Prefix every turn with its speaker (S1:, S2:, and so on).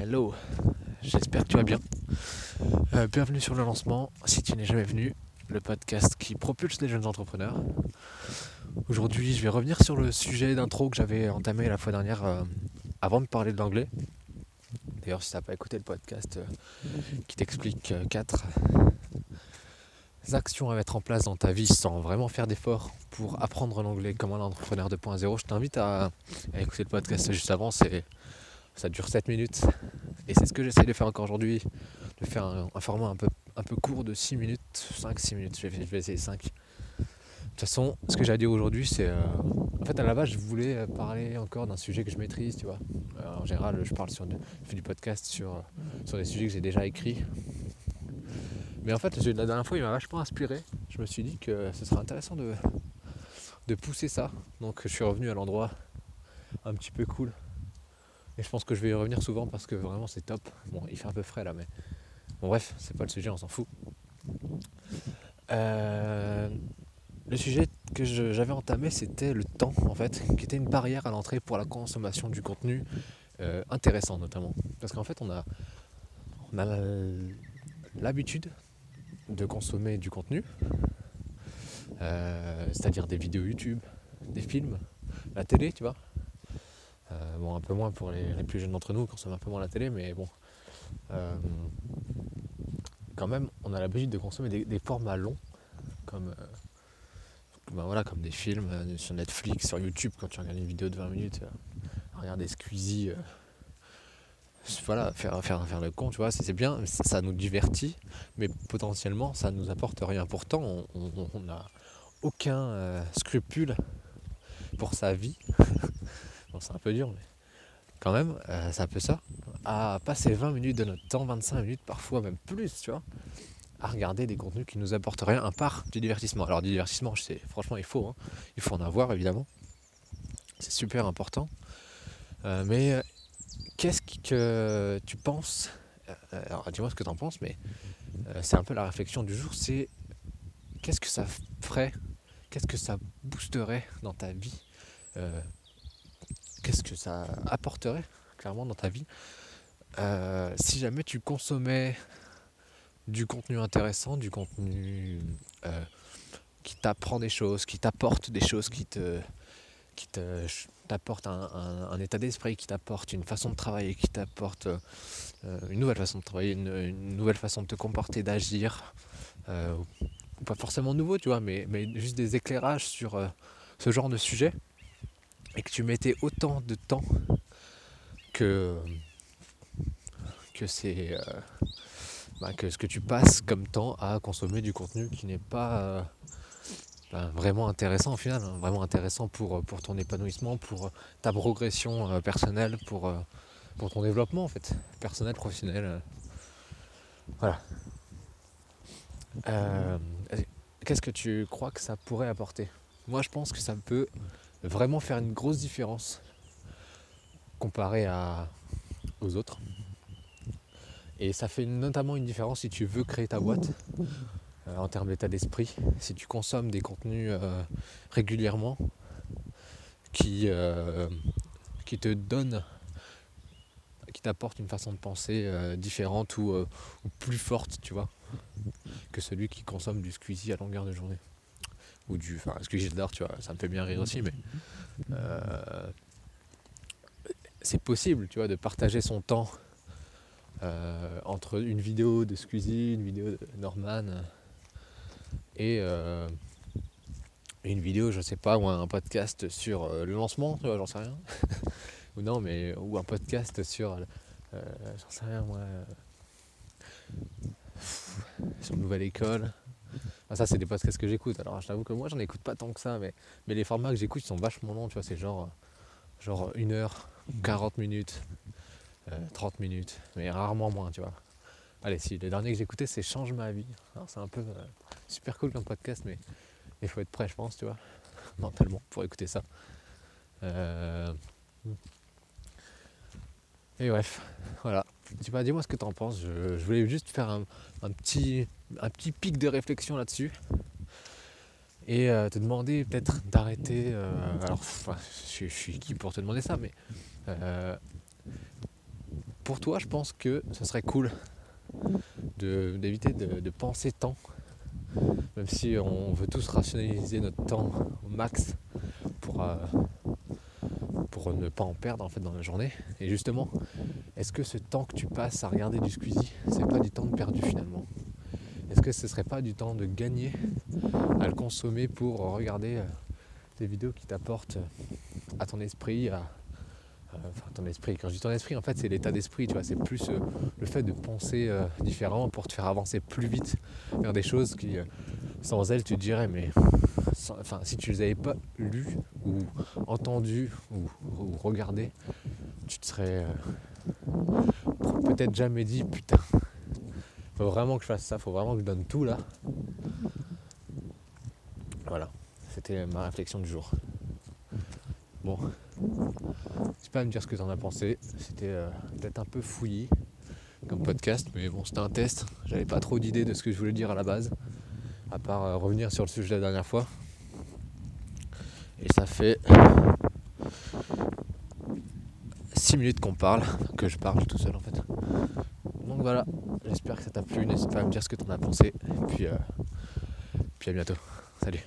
S1: Hello, j'espère que tu vas bien. Euh, bienvenue sur le lancement, si tu n'es jamais venu, le podcast qui propulse les jeunes entrepreneurs. Aujourd'hui, je vais revenir sur le sujet d'intro que j'avais entamé la fois dernière euh, avant de parler de l'anglais. D'ailleurs, si tu n'as pas écouté le podcast euh, qui t'explique 4 actions à mettre en place dans ta vie sans vraiment faire d'efforts pour apprendre l'anglais comme un entrepreneur 2.0, je t'invite à, à, écouter le podcast juste avant. C'est ça dure 7 minutes. Et c'est ce que j'essaie de faire encore aujourd'hui, de faire un, format un peu, un peu court de 6 minutes, 5-6 minutes, je vais, essayer 5. De toute façon, ce que j'ai dire aujourd'hui, c'est... Euh, en fait, à la base, je voulais parler encore d'un sujet que je maîtrise, tu vois. en général, je parle sur fais du podcast sur, sur des sujets que j'ai déjà écrits. Mais en fait, la dernière fois, il m'a vachement inspiré. Je me suis dit que ce serait intéressant de, de pousser ça. Donc, je suis revenu à l'endroit un petit peu cool et je pense que je vais y revenir souvent parce que vraiment c'est top. Bon, il fait un peu frais là, mais bon, bref, c'est pas le sujet, on s'en fout. Euh, le sujet que j'avais entamé, c'était le temps, en fait, qui était une barrière à l'entrée pour la consommation du contenu euh, intéressant, notamment. Parce qu'en fait, on a, on a l'habitude de consommer du contenu, euh, c'est-à-dire des vidéos YouTube, des films, la télé, tu vois. Euh, bon, un peu moins pour les, plus jeunes d'entre nous, consomment un peu moins la télé, mais bon. Euh, quand même, on a l'habitude de consommer des, formats longs, comme, euh, ben voilà, comme des films sur Netflix, sur YouTube, quand tu regardes une vidéo de 20 minutes, regarder Squeezie voilà, faire, faire, faire le con, tu vois, c'est bien, ça, nous divertit, mais potentiellement ça nous apporte rien. Pourtant, on n'a aucun scrupule pour sa vie c'est un peu dur, mais quand même, euh, c'est un peu ça. À passer 20 minutes de notre temps, 25 minutes, parfois même plus, tu vois, à regarder des contenus qui nous apportent rien, à part du divertissement. Alors, du divertissement, franchement, il faut, hein. il faut en avoir, évidemment. C'est super important. Euh, mais euh, qu'est-ce que tu penses Alors, dis-moi ce que tu en penses, mais c'est un peu la réflexion du jour c'est qu'est-ce que ça ferait, qu'est-ce que ça boosterait dans ta vie qu'est-ce que ça apporterait clairement dans ta vie euh, si jamais tu consommais du contenu intéressant, du contenu euh, qui t'apprend des choses, qui t'apporte des choses, qui te qui t'apporte un, état d'esprit, qui t'apporte une façon de travailler, qui t'apporte euh, une nouvelle façon de travailler, une, nouvelle façon de te comporter, d'agir, pas forcément nouveau, tu vois, mais, mais juste des éclairages sur ce genre de sujet et que tu mettais autant de temps que, que c'est euh, bah, que ce que tu passes comme temps à consommer du contenu qui n'est pas euh, bah, vraiment intéressant au final, hein, vraiment intéressant pour, pour ton épanouissement, pour ta progression euh, personnelle, pour, pour ton développement en fait, personnel, professionnel. voilà. Qu'est-ce que tu crois que ça pourrait apporter? Moi je pense que ça peut vraiment faire une grosse différence comparé aux autres. Et ça fait notamment une différence si tu veux créer ta boîte euh, en termes d'état d'esprit. Si tu consommes des contenus euh, régulièrement qui, euh, qui te donnent, qui t'apportent une façon de penser différente ou, ou, plus forte, tu vois, que celui qui consomme du squeezie à longueur de journée ou du. Enfin, ce que j'adore, tu vois, ça me fait bien rire aussi, mais. Euh, c'est possible, tu vois, de partager son temps euh, entre une vidéo de Squeezie, une vidéo de Norman et, euh, une vidéo, je sais pas, ou un podcast sur le lancement, tu vois, j'en sais rien. ou non, mais. Ou un podcast sur. j'en sais rien, moi. sur nouvelle école ça, c'est des podcasts que j'écoute. Alors, je t'avoue que moi, j'en écoute pas tant que ça, mais, mais les formats que j'écoute sont vachement longs. Tu vois, c'est genre, genre 1 heure, 40 minutes, 30 euh, minutes, mais rarement moins, tu vois. Allez, si, le dernier que j'écoutais, c'est Change ma vie. C'est un peu euh, super cool comme podcast, mais il faut être prêt, je pense, tu vois, mentalement, pour écouter ça. Euh, et bref, voilà. Dis-moi ce que tu en penses. Je, voulais juste faire un, petit, un petit pic de réflexion là-dessus. Et euh, te demander peut-être d'arrêter. Euh, alors, je, suis qui pour te demander ça, mais euh, pour toi, je pense que ce serait cool d'éviter de, penser tant, même si on veut tous rationaliser notre temps au max pour, pour ne pas en perdre en fait dans la journée. Et justement, est-ce que ce temps que tu passes à regarder du Squeezie, c'est pas du temps perdu finalement? Est-ce que ce serait pas du temps de gagner à le consommer pour regarder euh, des vidéos qui t'apportent à ton esprit, enfin ton esprit, quand je dis ton esprit, en fait c'est l'état d'esprit, tu vois, c'est plus euh, le fait de penser euh, différemment pour te faire avancer plus vite vers des choses qui, euh, sans elles, tu te dirais, mais enfin, si tu les avais pas lues ou entendues ou, ou regardées, tu te serais peut-être jamais dit, putain, faut vraiment que je fasse ça, faut vraiment que je donne tout là. Voilà, c'était ma réflexion du jour. Bon, n'hésite pas à me dire ce que tu en as pensé. C'était euh, peut-être un peu fouillis comme podcast, mais bon, c'était un test. J'avais pas trop d'idées de ce que je voulais dire à la base, à part euh, revenir sur le sujet de la dernière fois. Et ça fait 6 minutes qu'on parle, que je parle tout seul en fait. Donc voilà, j'espère que ça t'a plu. N'hésite pas à me dire ce que tu en as pensé. Et puis, euh, puis à bientôt. Salut.